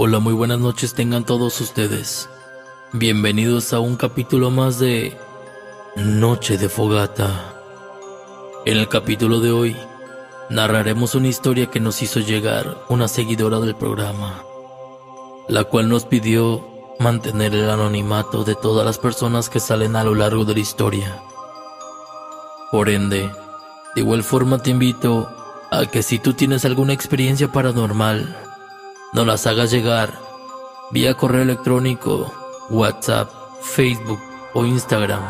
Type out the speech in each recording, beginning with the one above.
Hola, muy buenas noches tengan todos ustedes. Bienvenidos a un capítulo más de Noche de Fogata. En el capítulo de hoy, narraremos una historia que nos hizo llegar una seguidora del programa, la cual nos pidió mantener el anonimato de todas las personas que salen a lo largo de la historia. Por ende, de igual forma te invito a que si tú tienes alguna experiencia paranormal, nos las hagas llegar vía correo electrónico, WhatsApp, Facebook o Instagram.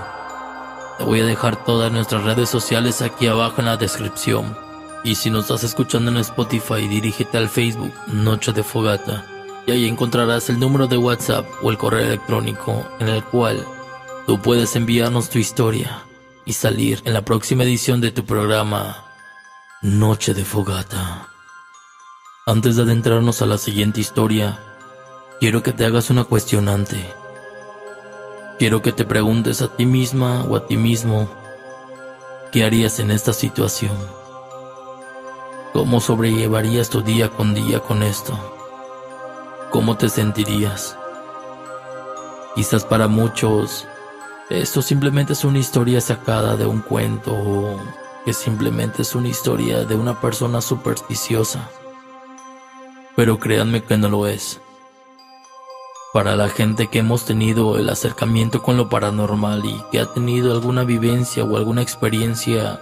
Te voy a dejar todas nuestras redes sociales aquí abajo en la descripción. Y si nos estás escuchando en Spotify, dirígete al Facebook Noche de Fogata y ahí encontrarás el número de WhatsApp o el correo electrónico en el cual tú puedes enviarnos tu historia y salir en la próxima edición de tu programa Noche de Fogata. Antes de adentrarnos a la siguiente historia, quiero que te hagas una cuestionante. Quiero que te preguntes a ti misma o a ti mismo, ¿qué harías en esta situación? ¿Cómo sobrellevarías tu día con día con esto? ¿Cómo te sentirías? Quizás para muchos, esto simplemente es una historia sacada de un cuento o que simplemente es una historia de una persona supersticiosa pero créanme que no lo es. Para la gente que hemos tenido el acercamiento con lo paranormal y que ha tenido alguna vivencia o alguna experiencia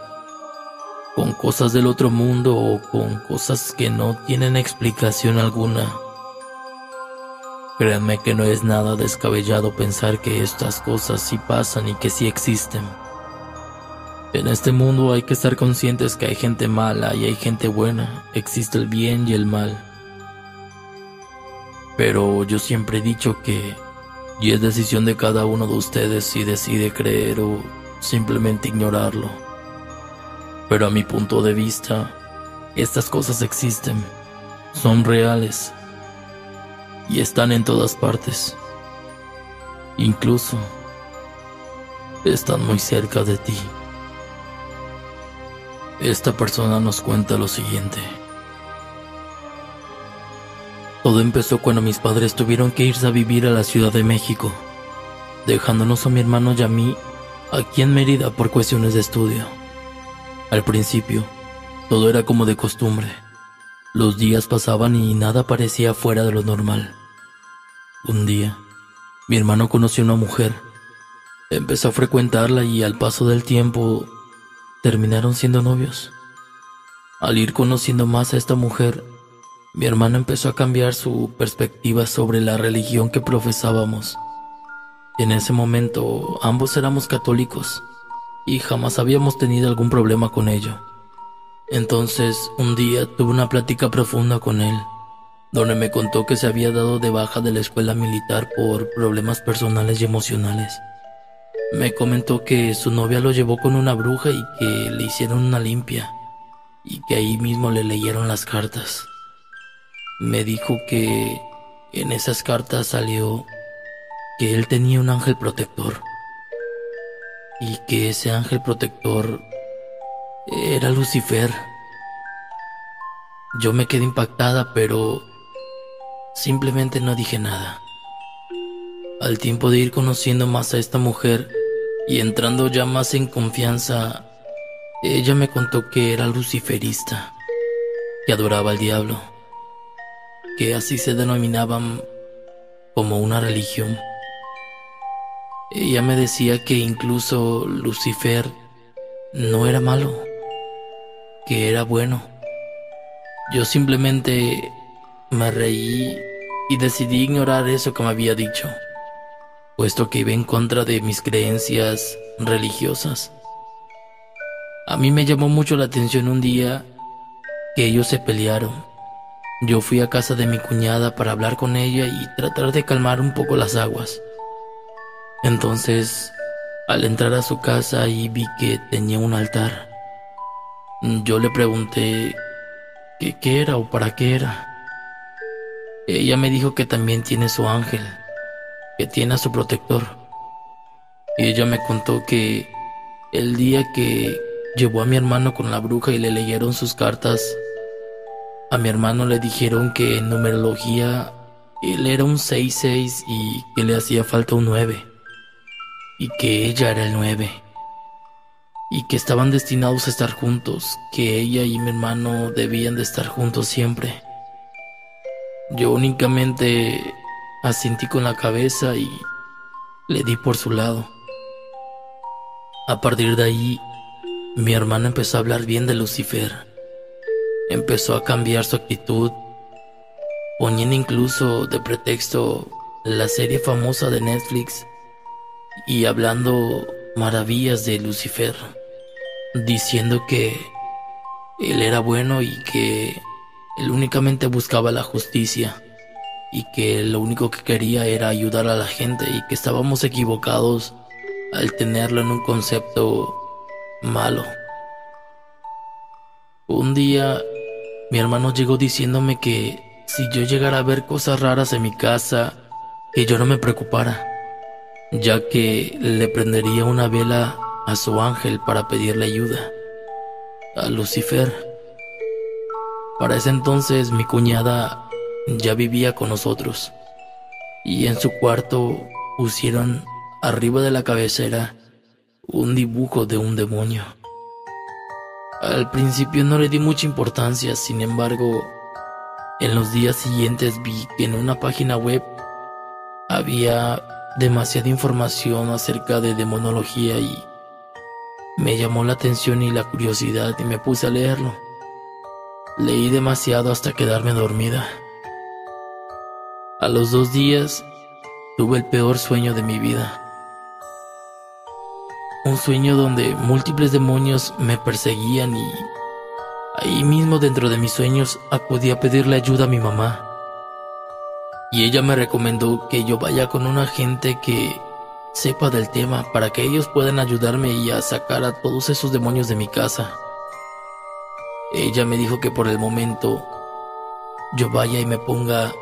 con cosas del otro mundo o con cosas que no tienen explicación alguna, créanme que no es nada descabellado pensar que estas cosas sí pasan y que sí existen. En este mundo hay que estar conscientes que hay gente mala y hay gente buena, existe el bien y el mal. Pero yo siempre he dicho que y es decisión de cada uno de ustedes si decide creer o simplemente ignorarlo. Pero a mi punto de vista, estas cosas existen, son reales y están en todas partes. Incluso están muy cerca de ti. Esta persona nos cuenta lo siguiente. Todo empezó cuando mis padres tuvieron que irse a vivir a la Ciudad de México, dejándonos a mi hermano y a mí aquí en Mérida por cuestiones de estudio. Al principio, todo era como de costumbre. Los días pasaban y nada parecía fuera de lo normal. Un día, mi hermano conoció a una mujer. Empezó a frecuentarla y al paso del tiempo terminaron siendo novios. Al ir conociendo más a esta mujer, mi hermano empezó a cambiar su perspectiva sobre la religión que profesábamos. En ese momento ambos éramos católicos y jamás habíamos tenido algún problema con ello. Entonces un día tuve una plática profunda con él, donde me contó que se había dado de baja de la escuela militar por problemas personales y emocionales. Me comentó que su novia lo llevó con una bruja y que le hicieron una limpia, y que ahí mismo le leyeron las cartas me dijo que en esas cartas salió que él tenía un ángel protector y que ese ángel protector era Lucifer. Yo me quedé impactada, pero simplemente no dije nada. Al tiempo de ir conociendo más a esta mujer y entrando ya más en confianza, ella me contó que era luciferista, que adoraba al diablo que así se denominaban como una religión. Ella me decía que incluso Lucifer no era malo, que era bueno. Yo simplemente me reí y decidí ignorar eso que me había dicho, puesto que iba en contra de mis creencias religiosas. A mí me llamó mucho la atención un día que ellos se pelearon yo fui a casa de mi cuñada para hablar con ella y tratar de calmar un poco las aguas. Entonces, al entrar a su casa y vi que tenía un altar, yo le pregunté qué, qué era o para qué era. Ella me dijo que también tiene su ángel, que tiene a su protector. Y ella me contó que el día que llevó a mi hermano con la bruja y le leyeron sus cartas, a mi hermano le dijeron que en numerología él era un 6-6 y que le hacía falta un 9. Y que ella era el 9. Y que estaban destinados a estar juntos, que ella y mi hermano debían de estar juntos siempre. Yo únicamente asentí con la cabeza y le di por su lado. A partir de ahí, mi hermano empezó a hablar bien de Lucifer. Empezó a cambiar su actitud, poniendo incluso de pretexto la serie famosa de Netflix y hablando maravillas de Lucifer, diciendo que él era bueno y que él únicamente buscaba la justicia y que lo único que quería era ayudar a la gente y que estábamos equivocados al tenerlo en un concepto malo. Un día mi hermano llegó diciéndome que si yo llegara a ver cosas raras en mi casa, que yo no me preocupara, ya que le prendería una vela a su ángel para pedirle ayuda, a Lucifer. Para ese entonces mi cuñada ya vivía con nosotros y en su cuarto pusieron arriba de la cabecera un dibujo de un demonio. Al principio no le di mucha importancia, sin embargo, en los días siguientes vi que en una página web había demasiada información acerca de demonología y me llamó la atención y la curiosidad y me puse a leerlo. Leí demasiado hasta quedarme dormida. A los dos días tuve el peor sueño de mi vida. Un sueño donde múltiples demonios me perseguían y ahí mismo dentro de mis sueños acudí a pedirle ayuda a mi mamá. Y ella me recomendó que yo vaya con un agente que sepa del tema para que ellos puedan ayudarme y a sacar a todos esos demonios de mi casa. Ella me dijo que por el momento yo vaya y me ponga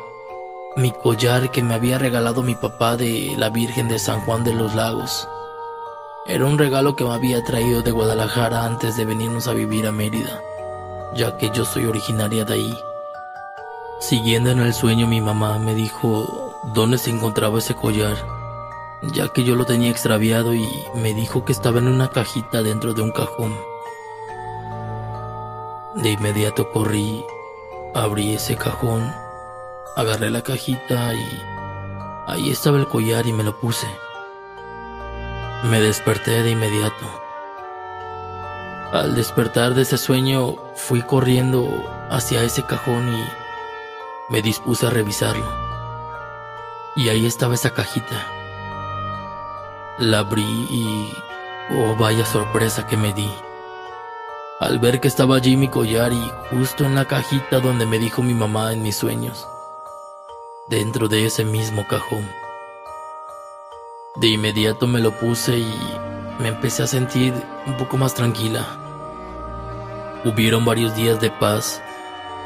mi collar que me había regalado mi papá de la Virgen de San Juan de los Lagos. Era un regalo que me había traído de Guadalajara antes de venirnos a vivir a Mérida, ya que yo soy originaria de ahí. Siguiendo en el sueño mi mamá me dijo dónde se encontraba ese collar, ya que yo lo tenía extraviado y me dijo que estaba en una cajita dentro de un cajón. De inmediato corrí, abrí ese cajón, agarré la cajita y ahí estaba el collar y me lo puse. Me desperté de inmediato. Al despertar de ese sueño, fui corriendo hacia ese cajón y me dispuse a revisarlo. Y ahí estaba esa cajita. La abrí y... Oh, vaya sorpresa que me di. Al ver que estaba allí mi collar y justo en la cajita donde me dijo mi mamá en mis sueños. Dentro de ese mismo cajón. De inmediato me lo puse y me empecé a sentir un poco más tranquila. Hubieron varios días de paz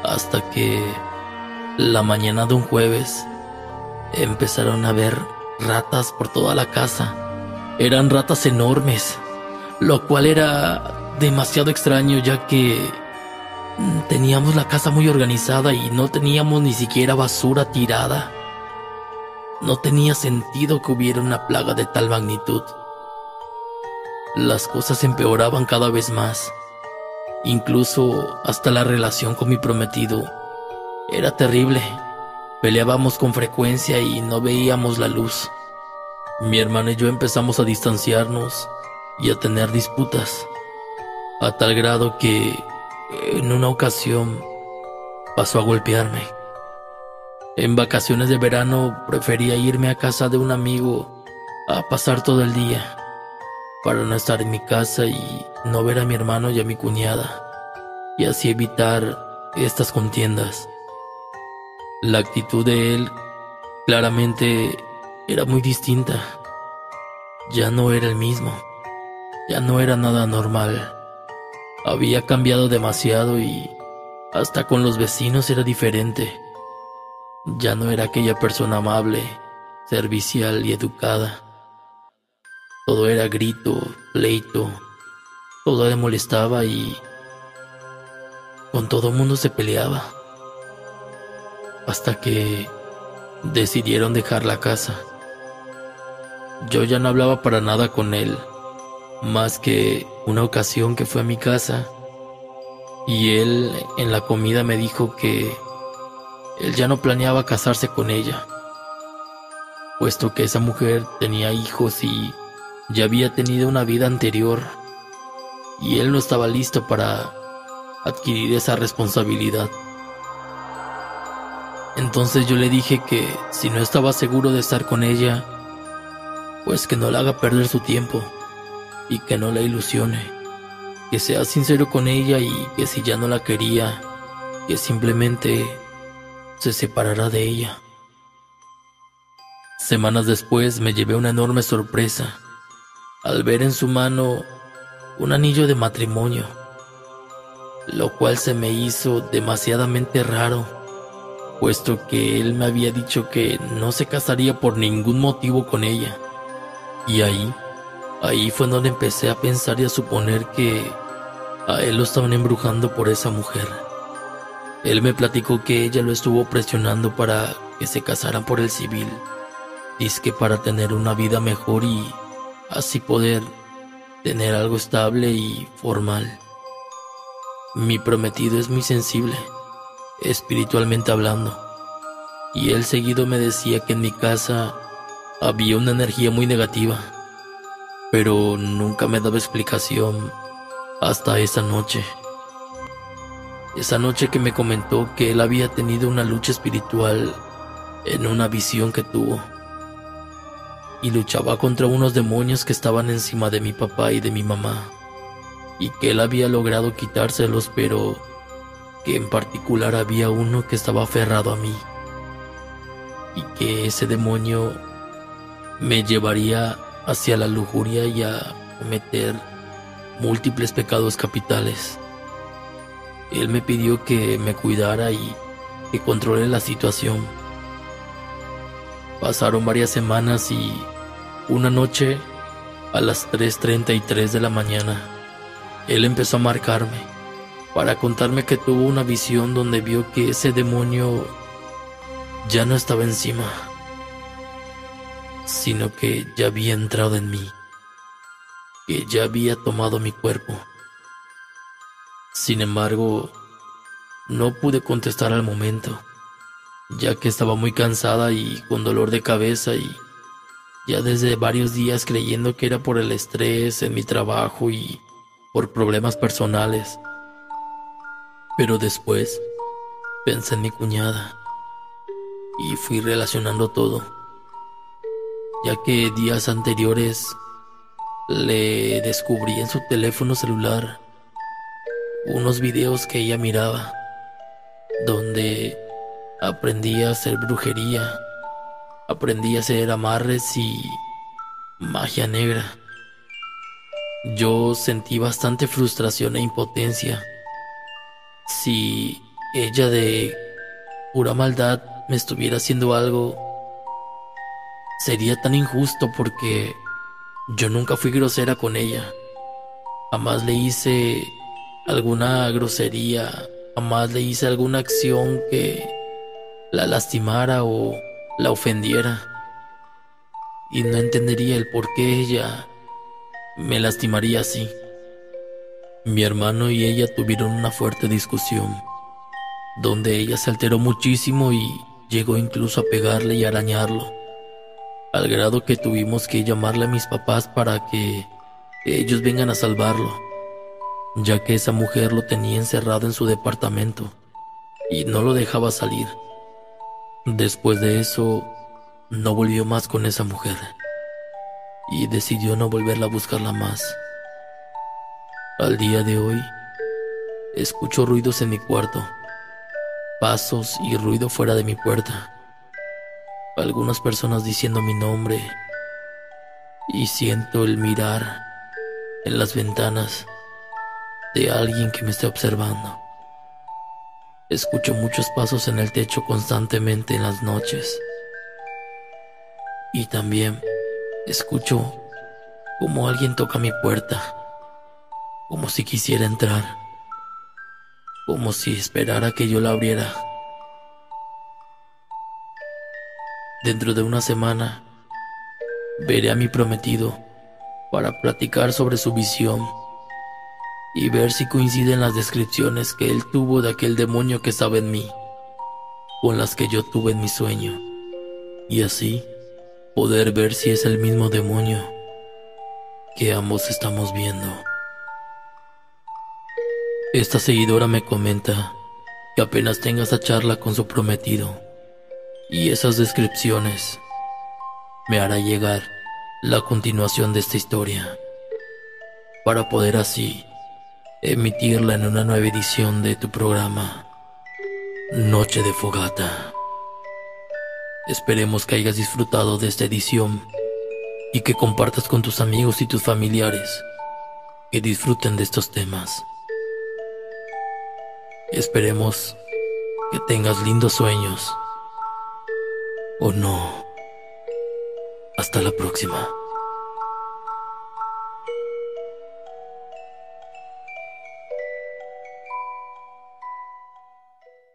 hasta que la mañana de un jueves empezaron a ver ratas por toda la casa. Eran ratas enormes, lo cual era demasiado extraño ya que teníamos la casa muy organizada y no teníamos ni siquiera basura tirada. No tenía sentido que hubiera una plaga de tal magnitud. Las cosas empeoraban cada vez más. Incluso hasta la relación con mi prometido era terrible. Peleábamos con frecuencia y no veíamos la luz. Mi hermana y yo empezamos a distanciarnos y a tener disputas, a tal grado que en una ocasión pasó a golpearme. En vacaciones de verano prefería irme a casa de un amigo a pasar todo el día para no estar en mi casa y no ver a mi hermano y a mi cuñada y así evitar estas contiendas. La actitud de él claramente era muy distinta. Ya no era el mismo. Ya no era nada normal. Había cambiado demasiado y hasta con los vecinos era diferente. Ya no era aquella persona amable, servicial y educada. Todo era grito, pleito, todo le molestaba y con todo mundo se peleaba. Hasta que decidieron dejar la casa. Yo ya no hablaba para nada con él, más que una ocasión que fue a mi casa y él en la comida me dijo que él ya no planeaba casarse con ella, puesto que esa mujer tenía hijos y ya había tenido una vida anterior y él no estaba listo para adquirir esa responsabilidad. Entonces yo le dije que si no estaba seguro de estar con ella, pues que no le haga perder su tiempo y que no la ilusione, que sea sincero con ella y que si ya no la quería, que simplemente se separará de ella. Semanas después me llevé una enorme sorpresa al ver en su mano un anillo de matrimonio, lo cual se me hizo demasiadamente raro, puesto que él me había dicho que no se casaría por ningún motivo con ella. Y ahí, ahí fue donde empecé a pensar y a suponer que a él lo estaban embrujando por esa mujer. Él me platicó que ella lo estuvo presionando para que se casaran por el civil. Dice que para tener una vida mejor y así poder tener algo estable y formal. Mi prometido es muy sensible, espiritualmente hablando, y él seguido me decía que en mi casa había una energía muy negativa, pero nunca me daba explicación hasta esa noche. Esa noche que me comentó que él había tenido una lucha espiritual en una visión que tuvo. Y luchaba contra unos demonios que estaban encima de mi papá y de mi mamá. Y que él había logrado quitárselos, pero que en particular había uno que estaba aferrado a mí. Y que ese demonio me llevaría hacia la lujuria y a cometer múltiples pecados capitales. Él me pidió que me cuidara y que controle la situación. Pasaron varias semanas y una noche, a las 3.33 de la mañana, él empezó a marcarme para contarme que tuvo una visión donde vio que ese demonio ya no estaba encima sino que ya había entrado en mí, que ya había tomado mi cuerpo. Sin embargo, no pude contestar al momento, ya que estaba muy cansada y con dolor de cabeza y ya desde varios días creyendo que era por el estrés en mi trabajo y por problemas personales. Pero después pensé en mi cuñada y fui relacionando todo ya que días anteriores le descubrí en su teléfono celular unos videos que ella miraba, donde aprendí a hacer brujería, aprendí a hacer amarres y magia negra. Yo sentí bastante frustración e impotencia. Si ella de pura maldad me estuviera haciendo algo, Sería tan injusto porque yo nunca fui grosera con ella. Jamás le hice alguna grosería, jamás le hice alguna acción que la lastimara o la ofendiera. Y no entendería el por qué ella me lastimaría así. Mi hermano y ella tuvieron una fuerte discusión, donde ella se alteró muchísimo y llegó incluso a pegarle y arañarlo al grado que tuvimos que llamarle a mis papás para que ellos vengan a salvarlo, ya que esa mujer lo tenía encerrado en su departamento y no lo dejaba salir. Después de eso, no volvió más con esa mujer y decidió no volverla a buscarla más. Al día de hoy, escucho ruidos en mi cuarto, pasos y ruido fuera de mi puerta algunas personas diciendo mi nombre y siento el mirar en las ventanas de alguien que me está observando. Escucho muchos pasos en el techo constantemente en las noches. Y también escucho como alguien toca mi puerta, como si quisiera entrar, como si esperara que yo la abriera. Dentro de una semana, veré a mi prometido para platicar sobre su visión y ver si coinciden las descripciones que él tuvo de aquel demonio que estaba en mí con las que yo tuve en mi sueño y así poder ver si es el mismo demonio que ambos estamos viendo. Esta seguidora me comenta que apenas tenga esa charla con su prometido y esas descripciones me hará llegar la continuación de esta historia para poder así emitirla en una nueva edición de tu programa Noche de Fogata. Esperemos que hayas disfrutado de esta edición y que compartas con tus amigos y tus familiares que disfruten de estos temas. Esperemos que tengas lindos sueños. O no. Hasta la próxima.